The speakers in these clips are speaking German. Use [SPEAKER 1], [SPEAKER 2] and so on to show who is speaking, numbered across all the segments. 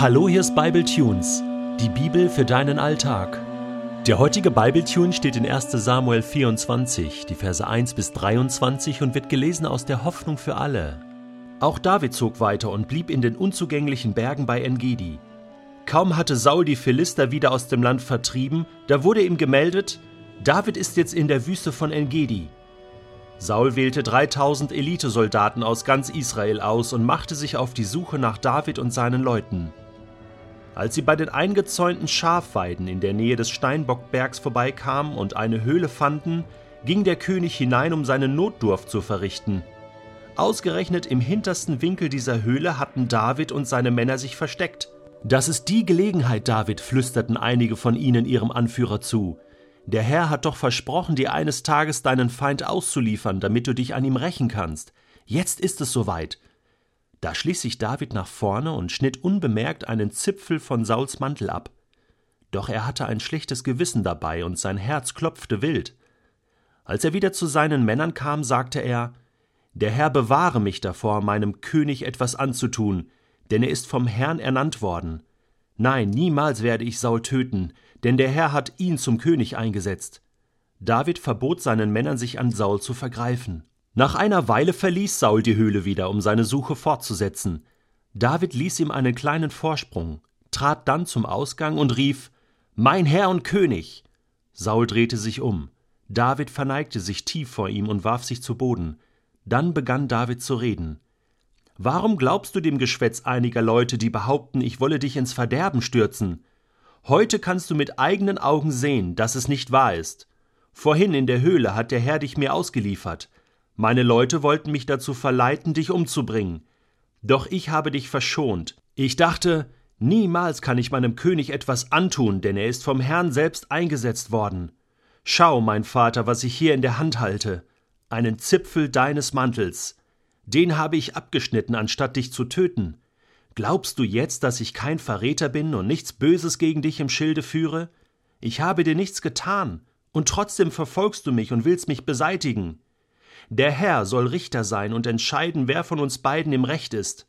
[SPEAKER 1] Hallo, hier ist Bible Tunes, die Bibel für deinen Alltag. Der heutige Bible Tune steht in 1. Samuel 24, die Verse 1 bis 23 und wird gelesen aus der Hoffnung für alle. Auch David zog weiter und blieb in den unzugänglichen Bergen bei Engedi. Kaum hatte Saul die Philister wieder aus dem Land vertrieben, da wurde ihm gemeldet, David ist jetzt in der Wüste von Engedi. Saul wählte 3000 Elitesoldaten aus ganz Israel aus und machte sich auf die Suche nach David und seinen Leuten. Als sie bei den eingezäunten Schafweiden in der Nähe des Steinbockbergs vorbeikamen und eine Höhle fanden, ging der König hinein, um seine Notdurft zu verrichten. Ausgerechnet im hintersten Winkel dieser Höhle hatten David und seine Männer sich versteckt. Das ist die Gelegenheit, David, flüsterten einige von ihnen ihrem Anführer zu. Der Herr hat doch versprochen, dir eines Tages deinen Feind auszuliefern, damit du dich an ihm rächen kannst. Jetzt ist es soweit. Da schlich sich David nach vorne und schnitt unbemerkt einen Zipfel von Sauls Mantel ab. Doch er hatte ein schlechtes Gewissen dabei und sein Herz klopfte wild. Als er wieder zu seinen Männern kam, sagte er Der Herr bewahre mich davor, meinem König etwas anzutun, denn er ist vom Herrn ernannt worden. Nein, niemals werde ich Saul töten, denn der Herr hat ihn zum König eingesetzt. David verbot seinen Männern, sich an Saul zu vergreifen. Nach einer Weile verließ Saul die Höhle wieder, um seine Suche fortzusetzen. David ließ ihm einen kleinen Vorsprung, trat dann zum Ausgang und rief Mein Herr und König. Saul drehte sich um. David verneigte sich tief vor ihm und warf sich zu Boden. Dann begann David zu reden. Warum glaubst du dem Geschwätz einiger Leute, die behaupten, ich wolle dich ins Verderben stürzen? Heute kannst du mit eigenen Augen sehen, dass es nicht wahr ist. Vorhin in der Höhle hat der Herr dich mir ausgeliefert. Meine Leute wollten mich dazu verleiten, dich umzubringen. Doch ich habe dich verschont. Ich dachte, niemals kann ich meinem König etwas antun, denn er ist vom Herrn selbst eingesetzt worden. Schau, mein Vater, was ich hier in der Hand halte. Einen Zipfel deines Mantels. Den habe ich abgeschnitten, anstatt dich zu töten. Glaubst du jetzt, dass ich kein Verräter bin und nichts Böses gegen dich im Schilde führe? Ich habe dir nichts getan, und trotzdem verfolgst du mich und willst mich beseitigen. Der Herr soll Richter sein und entscheiden, wer von uns beiden im Recht ist.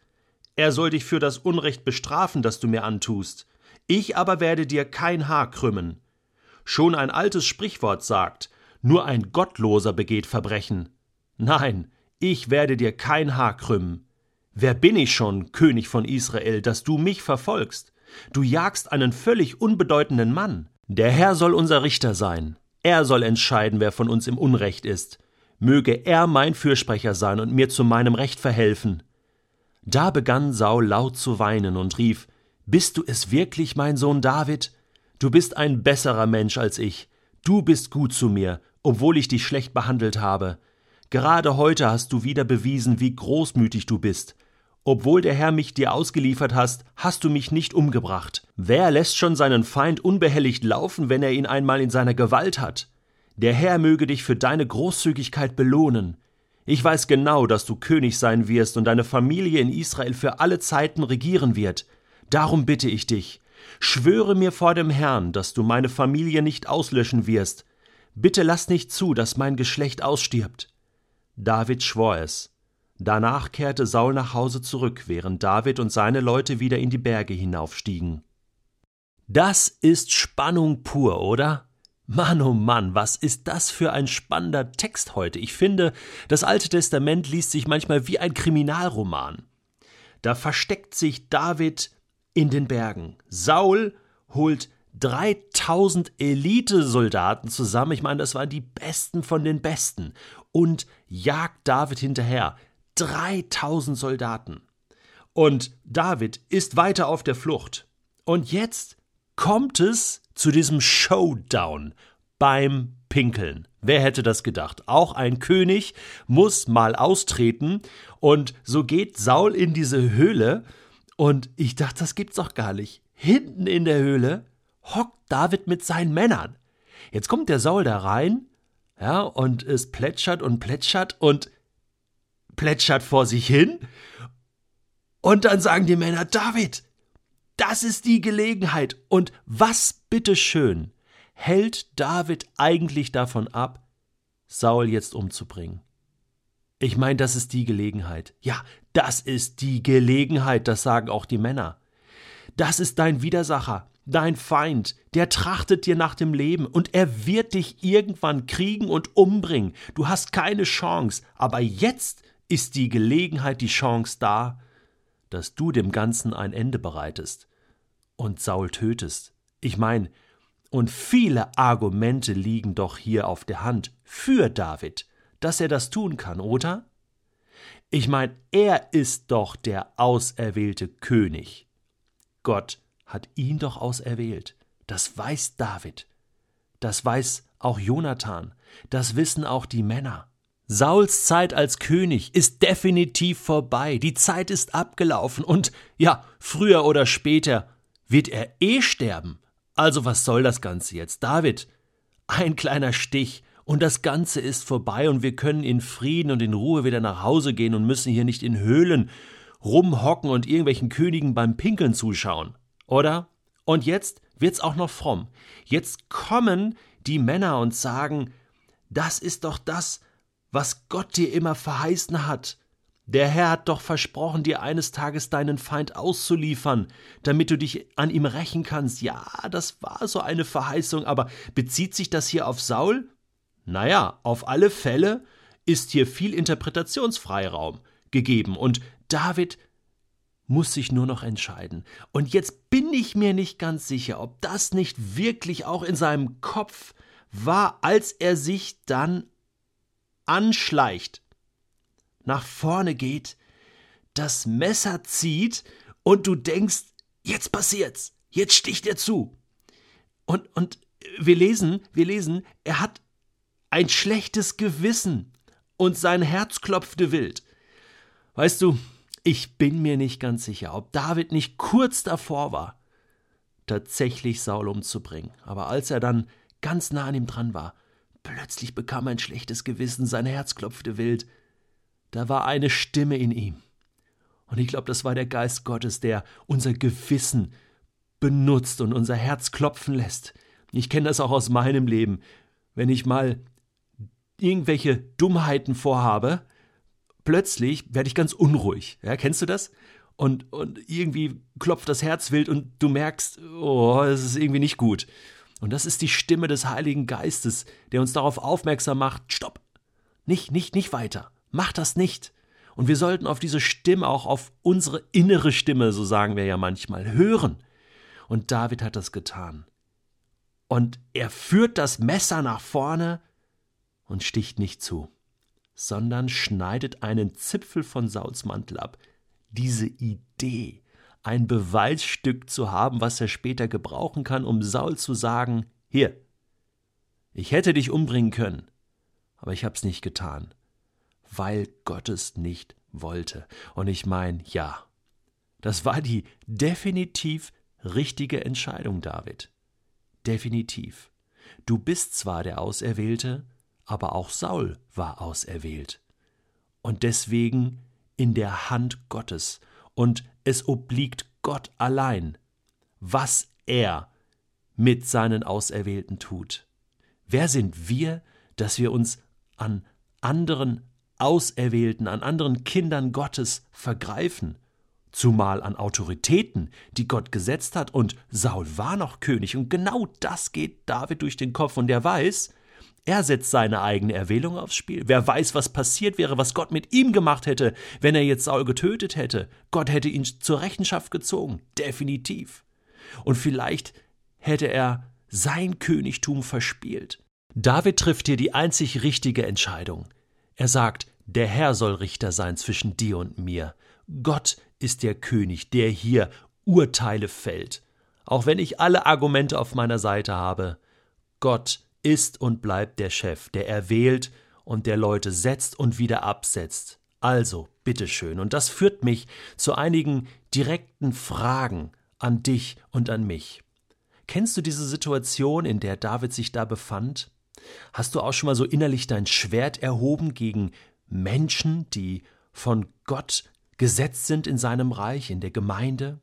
[SPEAKER 1] Er soll dich für das Unrecht bestrafen, das du mir antust. Ich aber werde dir kein Haar krümmen. Schon ein altes Sprichwort sagt, nur ein Gottloser begeht Verbrechen. Nein, ich werde dir kein Haar krümmen. Wer bin ich schon, König von Israel, dass du mich verfolgst? Du jagst einen völlig unbedeutenden Mann. Der Herr soll unser Richter sein. Er soll entscheiden, wer von uns im Unrecht ist. Möge er mein Fürsprecher sein und mir zu meinem Recht verhelfen. Da begann Saul laut zu weinen und rief Bist du es wirklich, mein Sohn David? Du bist ein besserer Mensch als ich. Du bist gut zu mir, obwohl ich dich schlecht behandelt habe. Gerade heute hast du wieder bewiesen, wie großmütig du bist. Obwohl der Herr mich dir ausgeliefert hast, hast du mich nicht umgebracht. Wer lässt schon seinen Feind unbehelligt laufen, wenn er ihn einmal in seiner Gewalt hat? Der Herr möge dich für deine Großzügigkeit belohnen. Ich weiß genau, dass du König sein wirst und deine Familie in Israel für alle Zeiten regieren wird. Darum bitte ich dich, schwöre mir vor dem Herrn, dass du meine Familie nicht auslöschen wirst. Bitte lass nicht zu, dass mein Geschlecht ausstirbt. David schwor es. Danach kehrte Saul nach Hause zurück, während David und seine Leute wieder in die Berge hinaufstiegen. Das ist Spannung pur, oder? Mann, oh Mann, was ist das für ein spannender Text heute? Ich finde, das Alte Testament liest sich manchmal wie ein Kriminalroman. Da versteckt sich David in den Bergen. Saul holt 3000 Elitesoldaten zusammen. Ich meine, das waren die Besten von den Besten. Und jagt David hinterher. 3000 Soldaten. Und David ist weiter auf der Flucht. Und jetzt kommt es zu diesem Showdown beim Pinkeln. Wer hätte das gedacht? Auch ein König muss mal austreten. Und so geht Saul in diese Höhle. Und ich dachte, das gibt's doch gar nicht. Hinten in der Höhle hockt David mit seinen Männern. Jetzt kommt der Saul da rein, ja, und es plätschert und plätschert und plätschert vor sich hin. Und dann sagen die Männer, David, das ist die Gelegenheit. Und was bitteschön hält David eigentlich davon ab, Saul jetzt umzubringen? Ich meine, das ist die Gelegenheit. Ja, das ist die Gelegenheit, das sagen auch die Männer. das ist dein Widersacher, dein Feind, der trachtet dir nach dem Leben und er wird dich irgendwann kriegen und umbringen. Du hast keine Chance, aber jetzt ist die Gelegenheit, die Chance da, dass du dem Ganzen ein Ende bereitest und Saul tötest. Ich meine, und viele Argumente liegen doch hier auf der Hand für David, dass er das tun kann, oder? Ich meine, er ist doch der auserwählte König. Gott hat ihn doch auserwählt. Das weiß David. Das weiß auch Jonathan. Das wissen auch die Männer. Sauls Zeit als König ist definitiv vorbei. Die Zeit ist abgelaufen und ja, früher oder später wird er eh sterben. Also was soll das Ganze jetzt? David, ein kleiner Stich und das Ganze ist vorbei und wir können in Frieden und in Ruhe wieder nach Hause gehen und müssen hier nicht in Höhlen rumhocken und irgendwelchen Königen beim Pinkeln zuschauen. Oder? Und jetzt wird's auch noch fromm. Jetzt kommen die Männer und sagen, das ist doch das, was Gott dir immer verheißen hat. Der Herr hat doch versprochen, dir eines Tages deinen Feind auszuliefern, damit du dich an ihm rächen kannst. Ja, das war so eine Verheißung, aber bezieht sich das hier auf Saul? Naja, auf alle Fälle ist hier viel Interpretationsfreiraum gegeben und David muss sich nur noch entscheiden. Und jetzt bin ich mir nicht ganz sicher, ob das nicht wirklich auch in seinem Kopf war, als er sich dann anschleicht, nach vorne geht, das Messer zieht und du denkst, jetzt passiert's, jetzt sticht er zu. Und, und wir lesen, wir lesen, er hat ein schlechtes Gewissen und sein Herz klopfte wild. Weißt du, ich bin mir nicht ganz sicher, ob David nicht kurz davor war, tatsächlich Saul umzubringen. Aber als er dann ganz nah an ihm dran war, plötzlich bekam er ein schlechtes Gewissen, sein Herz klopfte wild. Da war eine Stimme in ihm. Und ich glaube, das war der Geist Gottes, der unser Gewissen benutzt und unser Herz klopfen lässt. Ich kenne das auch aus meinem Leben. Wenn ich mal irgendwelche Dummheiten vorhabe, plötzlich werde ich ganz unruhig. Ja, kennst du das? Und, und irgendwie klopft das Herz wild und du merkst, oh, es ist irgendwie nicht gut. Und das ist die Stimme des Heiligen Geistes, der uns darauf aufmerksam macht, stopp, nicht, nicht, nicht weiter, mach das nicht. Und wir sollten auf diese Stimme, auch auf unsere innere Stimme, so sagen wir ja manchmal, hören. Und David hat das getan. Und er führt das Messer nach vorne und sticht nicht zu sondern schneidet einen Zipfel von Sauls Mantel ab. Diese Idee, ein Beweisstück zu haben, was er später gebrauchen kann, um Saul zu sagen: Hier, ich hätte dich umbringen können, aber ich hab's nicht getan, weil Gott es nicht wollte. Und ich meine, ja, das war die definitiv richtige Entscheidung, David. Definitiv. Du bist zwar der Auserwählte, aber auch Saul war auserwählt. Und deswegen in der Hand Gottes, und es obliegt Gott allein, was er mit seinen Auserwählten tut. Wer sind wir, dass wir uns an anderen Auserwählten, an anderen Kindern Gottes vergreifen, zumal an Autoritäten, die Gott gesetzt hat, und Saul war noch König, und genau das geht David durch den Kopf, und er weiß, er setzt seine eigene Erwählung aufs Spiel. Wer weiß, was passiert wäre, was Gott mit ihm gemacht hätte, wenn er jetzt Saul getötet hätte. Gott hätte ihn zur Rechenschaft gezogen. Definitiv. Und vielleicht hätte er sein Königtum verspielt. David trifft hier die einzig richtige Entscheidung. Er sagt, der Herr soll Richter sein zwischen dir und mir. Gott ist der König, der hier Urteile fällt. Auch wenn ich alle Argumente auf meiner Seite habe, Gott ist und bleibt der Chef, der erwählt und der Leute setzt und wieder absetzt. Also, bitteschön. Und das führt mich zu einigen direkten Fragen an dich und an mich. Kennst du diese Situation, in der David sich da befand? Hast du auch schon mal so innerlich dein Schwert erhoben gegen Menschen, die von Gott gesetzt sind in seinem Reich, in der Gemeinde?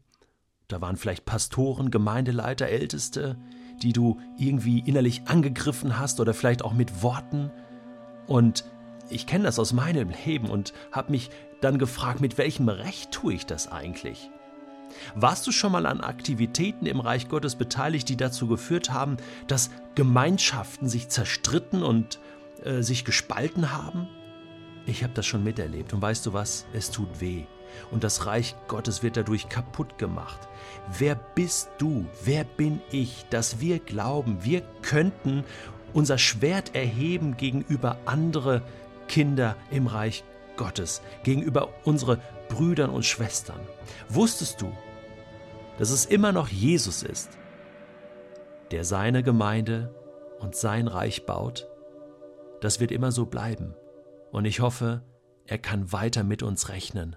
[SPEAKER 1] Da waren vielleicht Pastoren, Gemeindeleiter, Älteste, die du irgendwie innerlich angegriffen hast oder vielleicht auch mit Worten. Und ich kenne das aus meinem Leben und habe mich dann gefragt, mit welchem Recht tue ich das eigentlich? Warst du schon mal an Aktivitäten im Reich Gottes beteiligt, die dazu geführt haben, dass Gemeinschaften sich zerstritten und äh, sich gespalten haben? Ich habe das schon miterlebt und weißt du was? Es tut weh. Und das Reich Gottes wird dadurch kaputt gemacht. Wer bist du? Wer bin ich, dass wir glauben, wir könnten unser Schwert erheben gegenüber andere Kinder im Reich Gottes, gegenüber unsere Brüdern und Schwestern? Wusstest du, dass es immer noch Jesus ist, der seine Gemeinde und sein Reich baut? Das wird immer so bleiben. Und ich hoffe, er kann weiter mit uns rechnen.